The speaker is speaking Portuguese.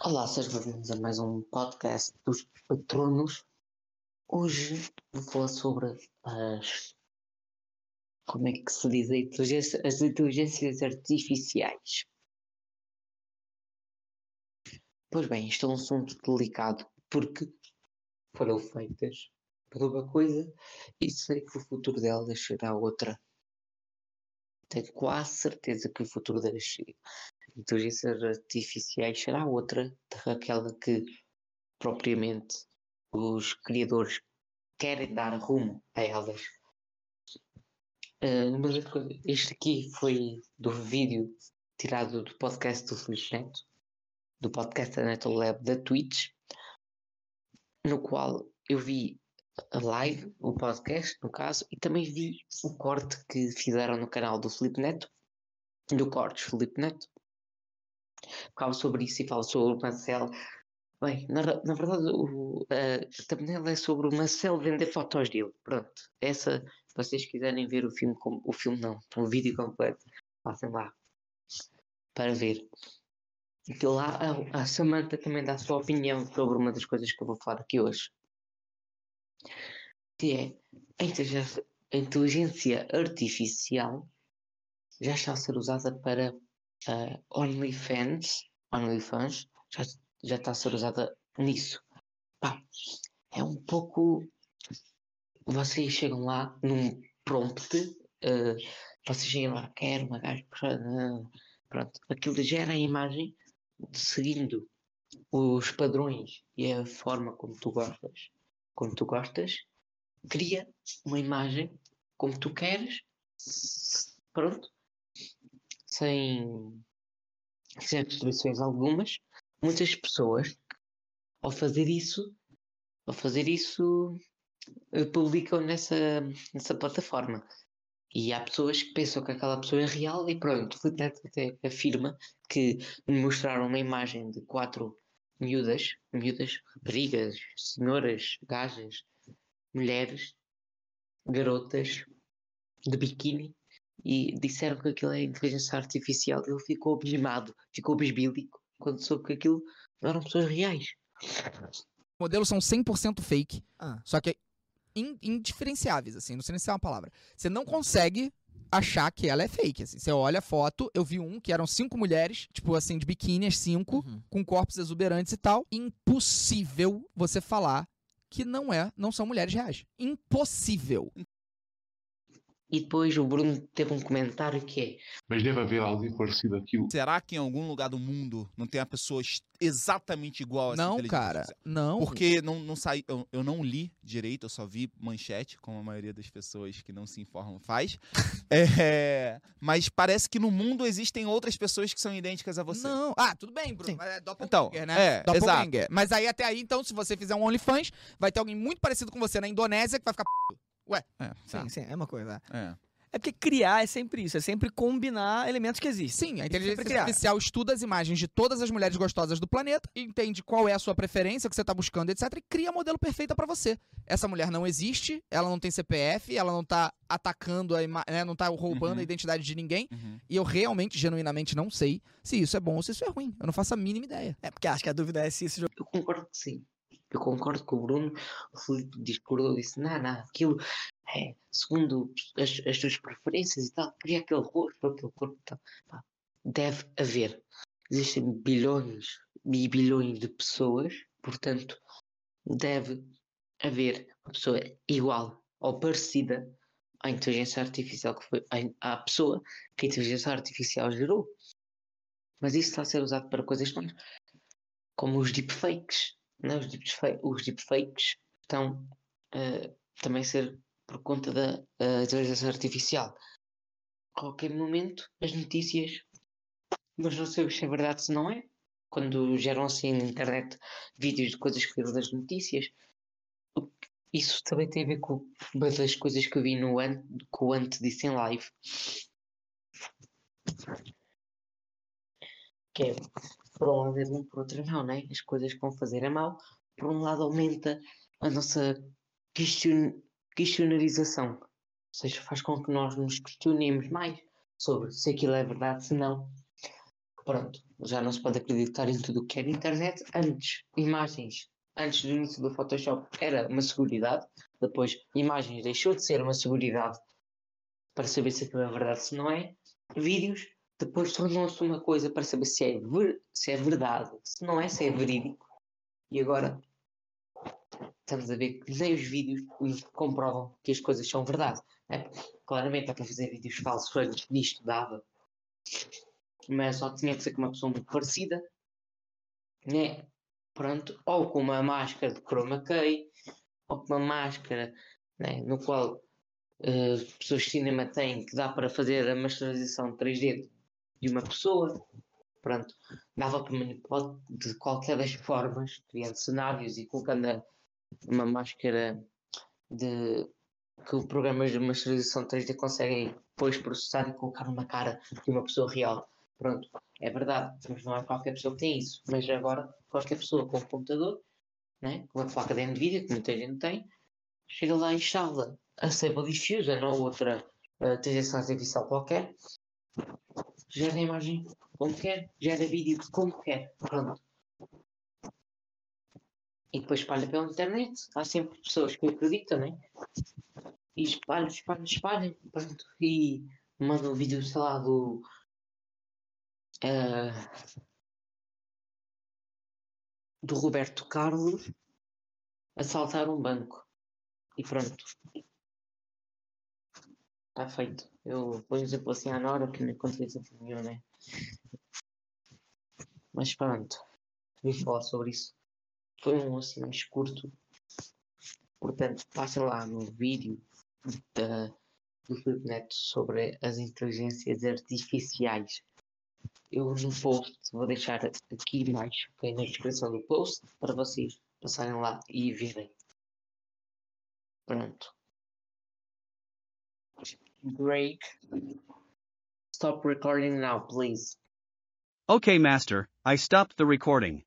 Olá, sejam bem-vindos a mais um podcast dos patronos. Hoje vou falar sobre as. Como é que se diz? inteligência- As inteligências artificiais. Pois bem, isto é um assunto delicado porque foram feitas para uma coisa e sei que o futuro delas será outra. Tenho quase certeza que o futuro das inteligências artificiais será outra daquela que propriamente os criadores querem dar rumo a elas. Ah, mas este aqui foi do vídeo tirado do podcast do Feliz Neto, do podcast da Neto Lab da Twitch, no qual eu vi a live, o podcast, no caso, e também vi o corte que fizeram no canal do Felipe Neto, do Cortes Felipe Neto. Fala sobre isso e fala sobre o Marcel. Bem, na, na verdade, o, a thumbnail é sobre o Marcel vender fotos dele. Pronto, essa, se vocês quiserem ver o filme, o filme não, o vídeo completo, passem lá para ver. Que lá a, a Samantha também dá a sua opinião sobre uma das coisas que eu vou falar aqui hoje. Que é a inteligência, artificial já está a ser usada para ah, OnlyFans, OnlyFans, já, já está a ser usada nisso. Pá, é um pouco. Vocês chegam lá num prompt, ah, vocês chegam lá, quero uma gaja. ah, Pronto, aquilo gera a imagem seguindo os padrões e a forma como tu gostas, como tu gostas, cria uma imagem como tu queres, pronto, sem, sem restrições algumas. Muitas pessoas, ao fazer isso, ao fazer isso, eh, publicam nessa, nessa plataforma. E há pessoas que pensam que aquela pessoa é real e pronto, até afirma que me mostraram uma imagem de quatro miúdas, miúdas, raparigas, senhoras, gajas, mulheres, garotas de biquíni e disseram que aquilo é inteligência artificial ele ficou abismado, ficou bisbílico quando soube que aquilo não eram pessoas reais. modelos são 100% fake, Ah. só que in- indiferenciáveis, assim, não sei nem se é uma palavra. Você não consegue achar que ela é fake, assim. Você olha a foto, eu vi um que eram cinco mulheres, tipo assim, de biquíni, as cinco, Uhum. com corpos exuberantes e tal. Impossível você falar que não é, não são mulheres reais. Impossível. E depois o Bruno teve um comentário que é Mas deve haver alguém parecido àquilo. Será que em algum lugar do mundo não tem uma pessoa exatamente igual a essa não, cara. Não. Porque não, não sai, eu, eu não li direito, eu só vi manchete, como a maioria das pessoas que não se informam faz. É, mas parece que no mundo existem outras pessoas que são idênticas a você. Não. Ah, tudo bem, Bruno. Sim. Mas é Então, doppelganger, né? é, Doppelganger. Mas aí até aí, então, se você fizer um OnlyFans, vai ter alguém muito parecido com você na Indonésia que vai ficar p***. É, tá. Sim, sim, é uma coisa. É. É porque criar é sempre isso, é sempre combinar elementos que existem. Sim, a Sempre inteligência artificial estuda as imagens de todas as mulheres gostosas do planeta, entende qual é a sua preferência, o que você está buscando, etc, e cria a modelo perfeita para você. Essa mulher não existe, ela não tem CPF, ela não tá atacando a ima- né, não tá roubando Uhum. a identidade de ninguém, Uhum. e eu realmente, genuinamente não sei se isso é bom ou se isso é ruim. Eu não faço a mínima ideia. É porque acho que a dúvida é se jogo. Eu concordo que sim. Eu concordo com o Bruno. O Filipe discordou disse: não, não, aquilo é segundo as, as tuas preferências e tal. Queria aquele rosto, aquele corpo e tal. Deve haver. Existem bilhões e bilhões de pessoas, portanto, deve haver uma pessoa igual ou parecida à inteligência artificial que foi à, pessoa que a inteligência artificial gerou. Mas isso está a ser usado para coisas mais como os deepfakes. Né? Os, deepfakes, os deepfakes estão eh, também a ser por conta da eh, inteligência artificial. A qualquer momento, as notícias, mas não sei se é verdade se não é. Quando geram assim na internet vídeos de coisas que viram das notícias, isso também tem a ver com uma das coisas que eu vi no an, que o disse em live. Que é, por um lado é bom, por outro não, né? As coisas que vão fazer é mau. Por um lado aumenta a nossa question, questionarização. Ou seja, faz com que nós nos questionemos mais sobre se aquilo é verdade, se não. pronto, já não se pode acreditar em tudo o que era internet. Antes, imagens, antes do início do Photoshop era uma seguridade, depois imagens deixou de ser uma seguridade para saber se aquilo é verdade se não é. Vídeos depois tornou-se uma coisa para saber se é, ver, se é verdade, se não é, se é verídico. E agora estamos a ver que nem os vídeos comprovam que as coisas são verdade. né? Claramente é para fazer vídeos falsos antes disto dava. Mas só tinha que ser com uma pessoa muito parecida. Né? Pronto. Ou com uma máscara de chroma key. Ou com uma máscara né, no qual as pessoas de cinema têm que dá para fazer a masterização 3D de uma pessoa. Pronto. Dava para manipular de qualquer das formas, criando cenários e colocando uma máscara de que o programa de masterização 3D conseguem depois processar e colocar uma cara de uma pessoa real. Pronto, é verdade, mas não é qualquer pessoa que tem isso. Mas agora, qualquer pessoa com um computador, né, com uma placa de Nvidia, que muita gente tem, chega lá e instala a Stable Diffusion ou outra uh, inteligência artificial qualquer, gera a imagem como quer, gera vídeo como quer. Pronto. E depois espalha pela internet. Há sempre pessoas que acreditam, né? E espalham, espalham, espalham. Pronto. E mandam um vídeo, sei lá, do. eh, do Roberto Carlos assaltar um banco. E pronto. Está feito. Eu vou exemplo assim à Nora, que não encontrei exemplo nenhum, né? Mas pronto. Vim falar sobre isso. Foi um assim mais curto. Portanto, passem lá no vídeo da, do Filipe Neto sobre as inteligências artificiais. Eu no post vou deixar aqui embaixo, ok, na descrição do post, para vocês passarem lá e verem. Pronto. Break. Stop recording now, please. Okay, Master, I stopped the recording.